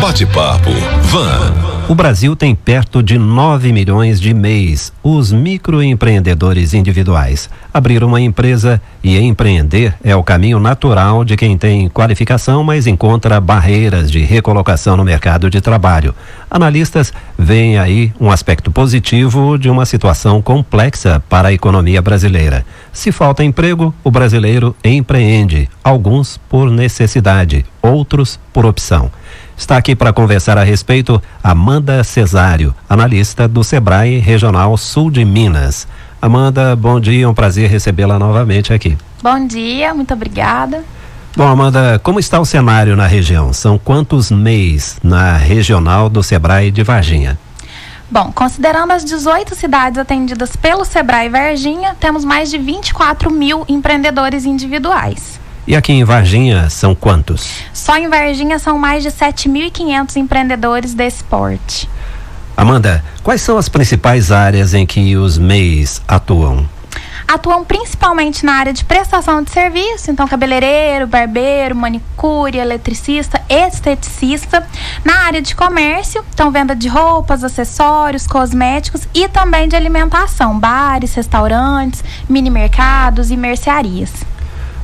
Bate-papo Van. O Brasil tem perto de 9 milhões de MEIs, os microempreendedores individuais. Abrir uma empresa e empreender é o caminho natural de quem tem qualificação, mas encontra barreiras de recolocação no mercado de trabalho. Analistas veem aí um aspecto positivo de uma situação complexa para a economia brasileira. Se falta emprego, o brasileiro empreende, alguns por necessidade, outros por opção. Está aqui para conversar a respeito Amanda Cesário, analista do Sebrae Regional Sul de Minas. Amanda, bom dia, um prazer recebê-la novamente aqui. Bom dia, muito obrigada. Bom, Amanda, como está o cenário na região? São quantos MEIs na regional do Sebrae de Varginha? Bom, considerando as 18 cidades atendidas pelo Sebrae Varginha, temos mais de 24 mil empreendedores individuais. E aqui em Varginha são quantos? Só em Varginha são mais de 7.500 empreendedores desse porte. Amanda, quais são as principais áreas em que os MEIs atuam? Atuam principalmente na área de prestação de serviço, então cabeleireiro, barbeiro, manicure, eletricista, esteticista. Na área de comércio, então venda de roupas, acessórios, cosméticos e também de alimentação, bares, restaurantes, mini mercados e mercearias.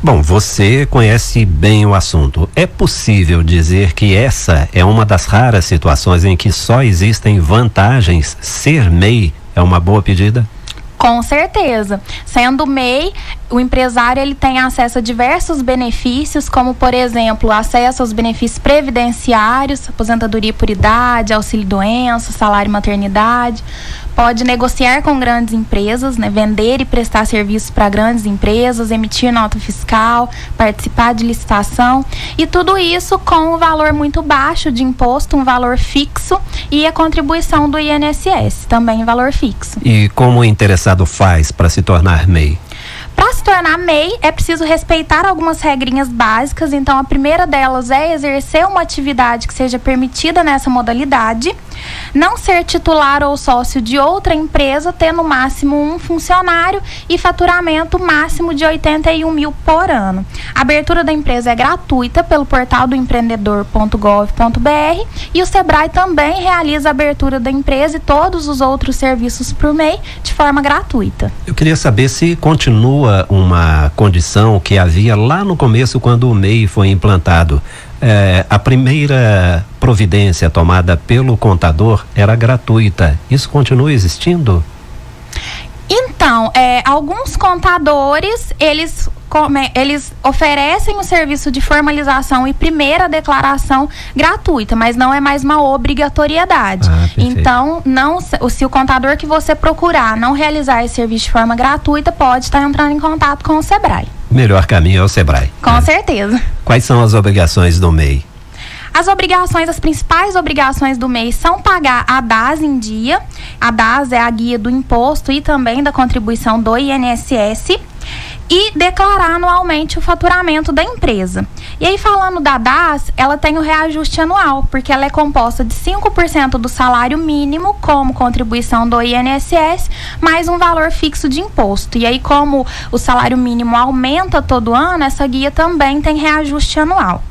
Bom, você conhece bem o assunto. É possível dizer que essa é uma das raras situações em que só existem vantagens? Ser MEI é uma boa pedida? Com certeza. Sendo MEI, o empresário ele tem acesso a diversos benefícios, como por exemplo, acesso aos benefícios previdenciários, aposentadoria por idade, auxílio doença, salário maternidade pode negociar com grandes empresas, né, vender e prestar serviços para grandes empresas, emitir nota fiscal, participar de licitação e tudo isso com um valor muito baixo de imposto, um valor fixo e a contribuição do INSS, também valor fixo. E como o interessado faz para se tornar MEI? Para se tornar MEI, é preciso respeitar algumas regrinhas básicas. Então, a primeira delas é exercer uma atividade que seja permitida nessa modalidade não ser titular ou sócio de outra empresa, ter no máximo um funcionário e faturamento máximo de 81 mil por ano. A abertura da empresa é gratuita pelo portal do empreendedor.gov.br e o Sebrae também realiza a abertura da empresa e todos os outros serviços por MEI de forma gratuita. Eu queria saber se continua uma condição que havia lá no começo quando o MEI foi implantado é, a primeira providência tomada pelo contador era gratuita. Isso continua existindo? Então, é, alguns contadores, eles, come, eles oferecem o serviço de formalização e primeira declaração gratuita, mas não é mais uma obrigatoriedade. Ah, então, não, se o contador que você procurar não realizar esse serviço de forma gratuita, pode estar entrando em contato com o SEBRAE melhor caminho é o Sebrae. Com né? certeza. Quais são as obrigações do MEI? As obrigações, as principais obrigações do MEI são pagar a DAS em dia. A DAS é a guia do imposto e também da contribuição do INSS e declarar anualmente o faturamento da empresa. E aí, falando da DAS, ela tem o reajuste anual, porque ela é composta de 5% do salário mínimo como contribuição do INSS, mais um valor fixo de imposto. E aí, como o salário mínimo aumenta todo ano, essa guia também tem reajuste anual.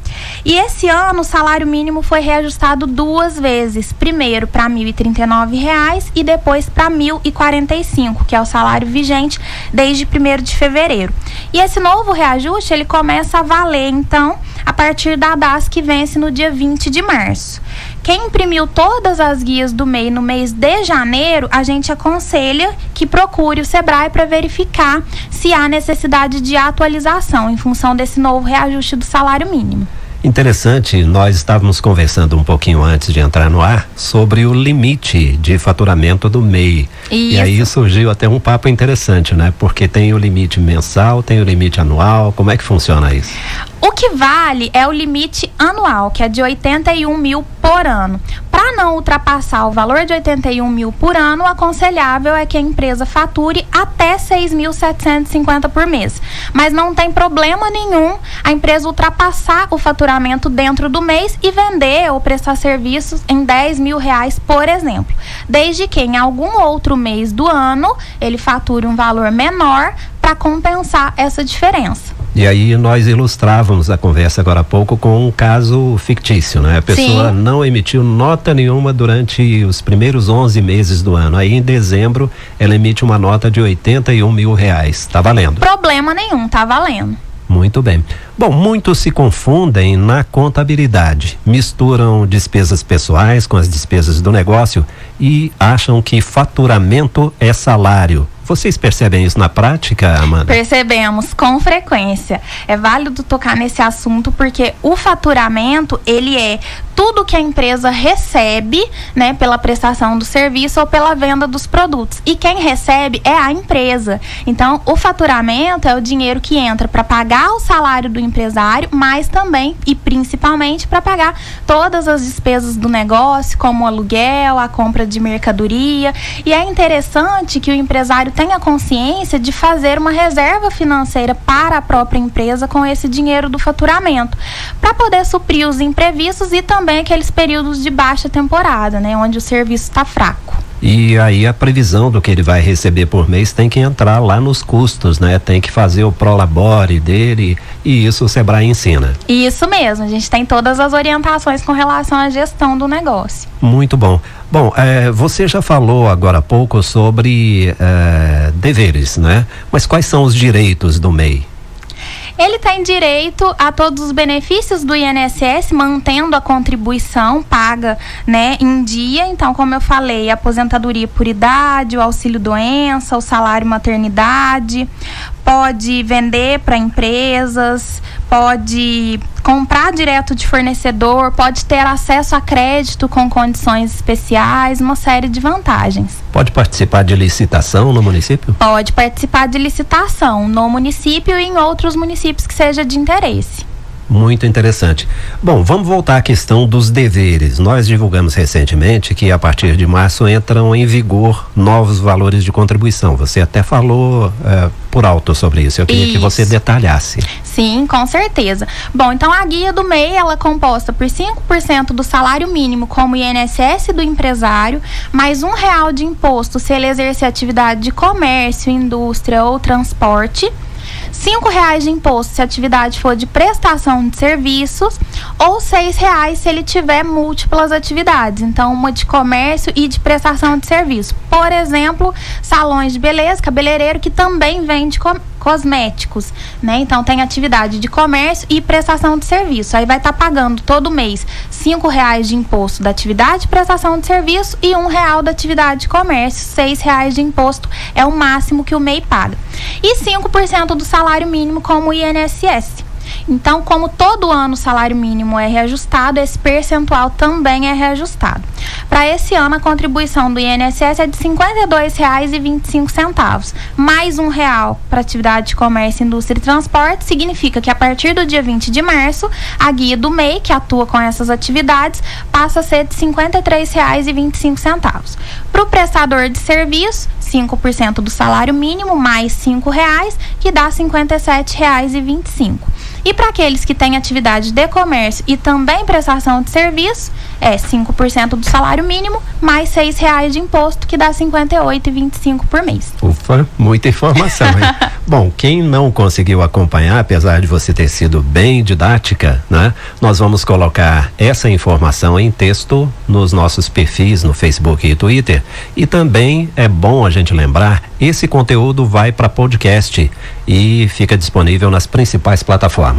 E esse ano o salário mínimo foi reajustado duas vezes, primeiro para R$ 1.039 e depois para R$ 1.045, que é o salário vigente desde 1 de fevereiro. E esse novo reajuste ele começa a valer então a partir da DAS que vence no dia 20 de março. Quem imprimiu todas as guias do MEI no mês de janeiro, a gente aconselha que procure o Sebrae para verificar se há necessidade de atualização em função desse novo reajuste do salário mínimo. Interessante, nós estávamos conversando um pouquinho antes de entrar no ar sobre o limite de faturamento do MEI. Isso. E aí surgiu até um papo interessante, né? Porque tem o limite mensal, tem o limite anual, como é que funciona isso? O que vale é o limite anual, que é de 81 mil por ano. Para não ultrapassar o valor de 81 mil por ano, o aconselhável é que a empresa fature até 6.750 por mês. Mas não tem problema nenhum a empresa ultrapassar o faturamento dentro do mês e vender ou prestar serviços em 10 mil reais, por exemplo. Desde que em algum outro mês do ano ele fature um valor menor para compensar essa diferença. E aí nós ilustrávamos a conversa agora há pouco com um caso fictício, né? A pessoa Sim. não emitiu nota nenhuma durante os primeiros 11 meses do ano. Aí em dezembro ela emite uma nota de 81 mil reais. Tá valendo? Problema nenhum, tá valendo. Muito bem. Bom, muitos se confundem na contabilidade, misturam despesas pessoais com as despesas do negócio e acham que faturamento é salário. Vocês percebem isso na prática, Amanda? Percebemos com frequência. É válido tocar nesse assunto porque o faturamento, ele é tudo que a empresa recebe, né, pela prestação do serviço ou pela venda dos produtos. E quem recebe é a empresa. Então, o faturamento é o dinheiro que entra para pagar o salário do empresário, mas também e principalmente para pagar todas as despesas do negócio, como o aluguel, a compra de mercadoria. E é interessante que o empresário tenha consciência de fazer uma reserva financeira para a própria empresa com esse dinheiro do faturamento, para poder suprir os imprevistos e também aqueles períodos de baixa temporada, né, onde o serviço está fraco. E aí a previsão do que ele vai receber por mês tem que entrar lá nos custos, né? Tem que fazer o prolabore dele e isso o Sebrae ensina. Isso mesmo, a gente tem todas as orientações com relação à gestão do negócio. Muito bom. Bom, é, você já falou agora há pouco sobre é, deveres, né? Mas quais são os direitos do MEI? Ele tem direito a todos os benefícios do INSS, mantendo a contribuição paga né, em dia. Então, como eu falei, aposentadoria por idade, o auxílio doença, o salário maternidade, pode vender para empresas, pode comprar direto de fornecedor, pode ter acesso a crédito com condições especiais, uma série de vantagens. Pode participar de licitação no município? Pode participar de licitação no município e em outros municípios que seja de interesse. Muito interessante. Bom, vamos voltar à questão dos deveres. Nós divulgamos recentemente que a partir de março entram em vigor novos valores de contribuição. Você até falou uh, por alto sobre isso. Eu queria isso. que você detalhasse. Sim, com certeza. Bom, então a guia do MEI ela é composta por 5% do salário mínimo como INSS do empresário, mais um real de imposto se ele exercer atividade de comércio, indústria ou transporte cinco reais de imposto se a atividade for de prestação de serviços ou seis reais se ele tiver múltiplas atividades, então uma de comércio e de prestação de serviço. Por exemplo, salões de beleza, cabeleireiro que também vende cosméticos, né? Então tem atividade de comércio e prestação de serviço. Aí vai estar tá pagando todo mês cinco reais de imposto da atividade de prestação de serviço e um real da atividade de comércio. Seis reais de imposto é o máximo que o MEI paga. E 5% do salário mínimo como o INSS. Então, como todo ano o salário mínimo é reajustado, esse percentual também é reajustado. Para esse ano, a contribuição do INSS é de R$ 52,25. Mais um real para atividade de comércio, indústria e transporte significa que a partir do dia 20 de março, a guia do MEI, que atua com essas atividades, passa a ser de R$ 53,25. Para o prestador de serviço, 5% do salário mínimo mais R$ reais, que dá R$ 57,25. E para aqueles que têm atividade de comércio e também prestação de serviço, é 5% do salário mínimo mais R$ reais de imposto, que dá R$ 58,25 por mês. Ufa, muita informação, hein? Bom, quem não conseguiu acompanhar, apesar de você ter sido bem didática, né? Nós vamos colocar essa informação em texto nos nossos perfis no Facebook e Twitter. E também é bom a gente lembrar, esse conteúdo vai para podcast e fica disponível nas principais plataformas.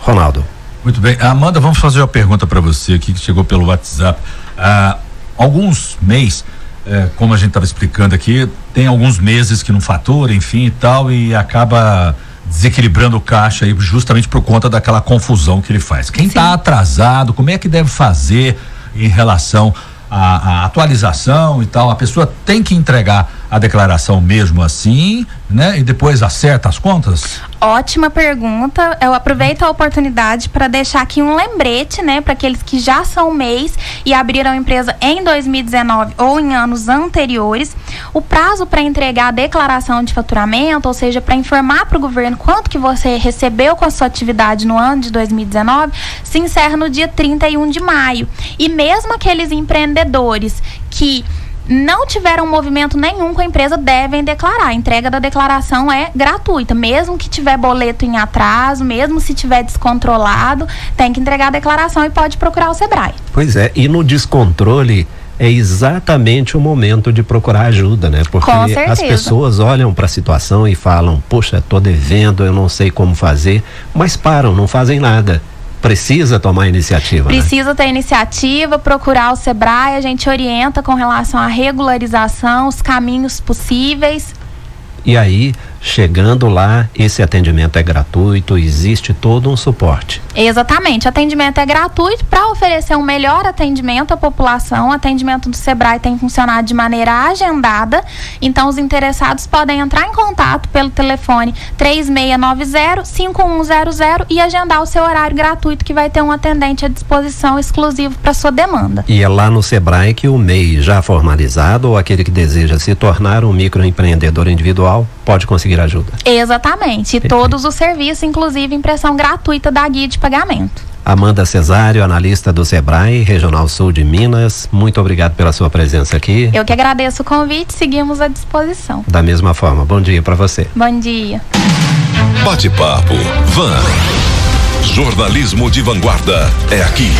Ronaldo. Muito bem. Amanda, vamos fazer uma pergunta para você aqui que chegou pelo WhatsApp. Há alguns meses, eh, como a gente estava explicando aqui, tem alguns meses que não fatura, enfim e tal, e acaba desequilibrando o caixa aí justamente por conta daquela confusão que ele faz. Quem está atrasado, como é que deve fazer em relação à, à atualização e tal? A pessoa tem que entregar a declaração mesmo assim, né? E depois acerta as contas? Ótima pergunta. Eu aproveito a oportunidade para deixar aqui um lembrete, né, para aqueles que já são mês e abriram empresa em 2019 ou em anos anteriores. O prazo para entregar a declaração de faturamento, ou seja, para informar para o governo quanto que você recebeu com a sua atividade no ano de 2019, se encerra no dia 31 de maio. E mesmo aqueles empreendedores que não tiveram movimento nenhum com a empresa, devem declarar. A entrega da declaração é gratuita, mesmo que tiver boleto em atraso, mesmo se tiver descontrolado, tem que entregar a declaração e pode procurar o Sebrae. Pois é, e no descontrole é exatamente o momento de procurar ajuda, né? Porque as pessoas olham para a situação e falam: "Poxa, tô devendo, eu não sei como fazer", mas param, não fazem nada precisa tomar iniciativa. Né? Precisa né? ter iniciativa, procurar o Sebrae, a gente orienta com relação à regularização, os caminhos possíveis. E aí, chegando lá, esse atendimento é gratuito, existe todo um suporte. Exatamente, atendimento é gratuito para oferecer um melhor atendimento à população. O atendimento do Sebrae tem funcionado de maneira agendada, então os interessados podem entrar em contato pelo telefone 3690-5100 e agendar o seu horário gratuito que vai ter um atendente à disposição exclusivo para sua demanda. E é lá no Sebrae que o MEI já formalizado ou aquele que deseja se tornar um microempreendedor individual pode conseguir ajuda. Exatamente. E todos os serviços, inclusive impressão gratuita da guia de pagamento. Amanda Cesário, analista do Sebrae, Regional Sul de Minas, muito obrigado pela sua presença aqui. Eu que agradeço o convite, seguimos à disposição. Da mesma forma, bom dia para você. Bom dia. Bate-papo, Van. Jornalismo de vanguarda é aqui.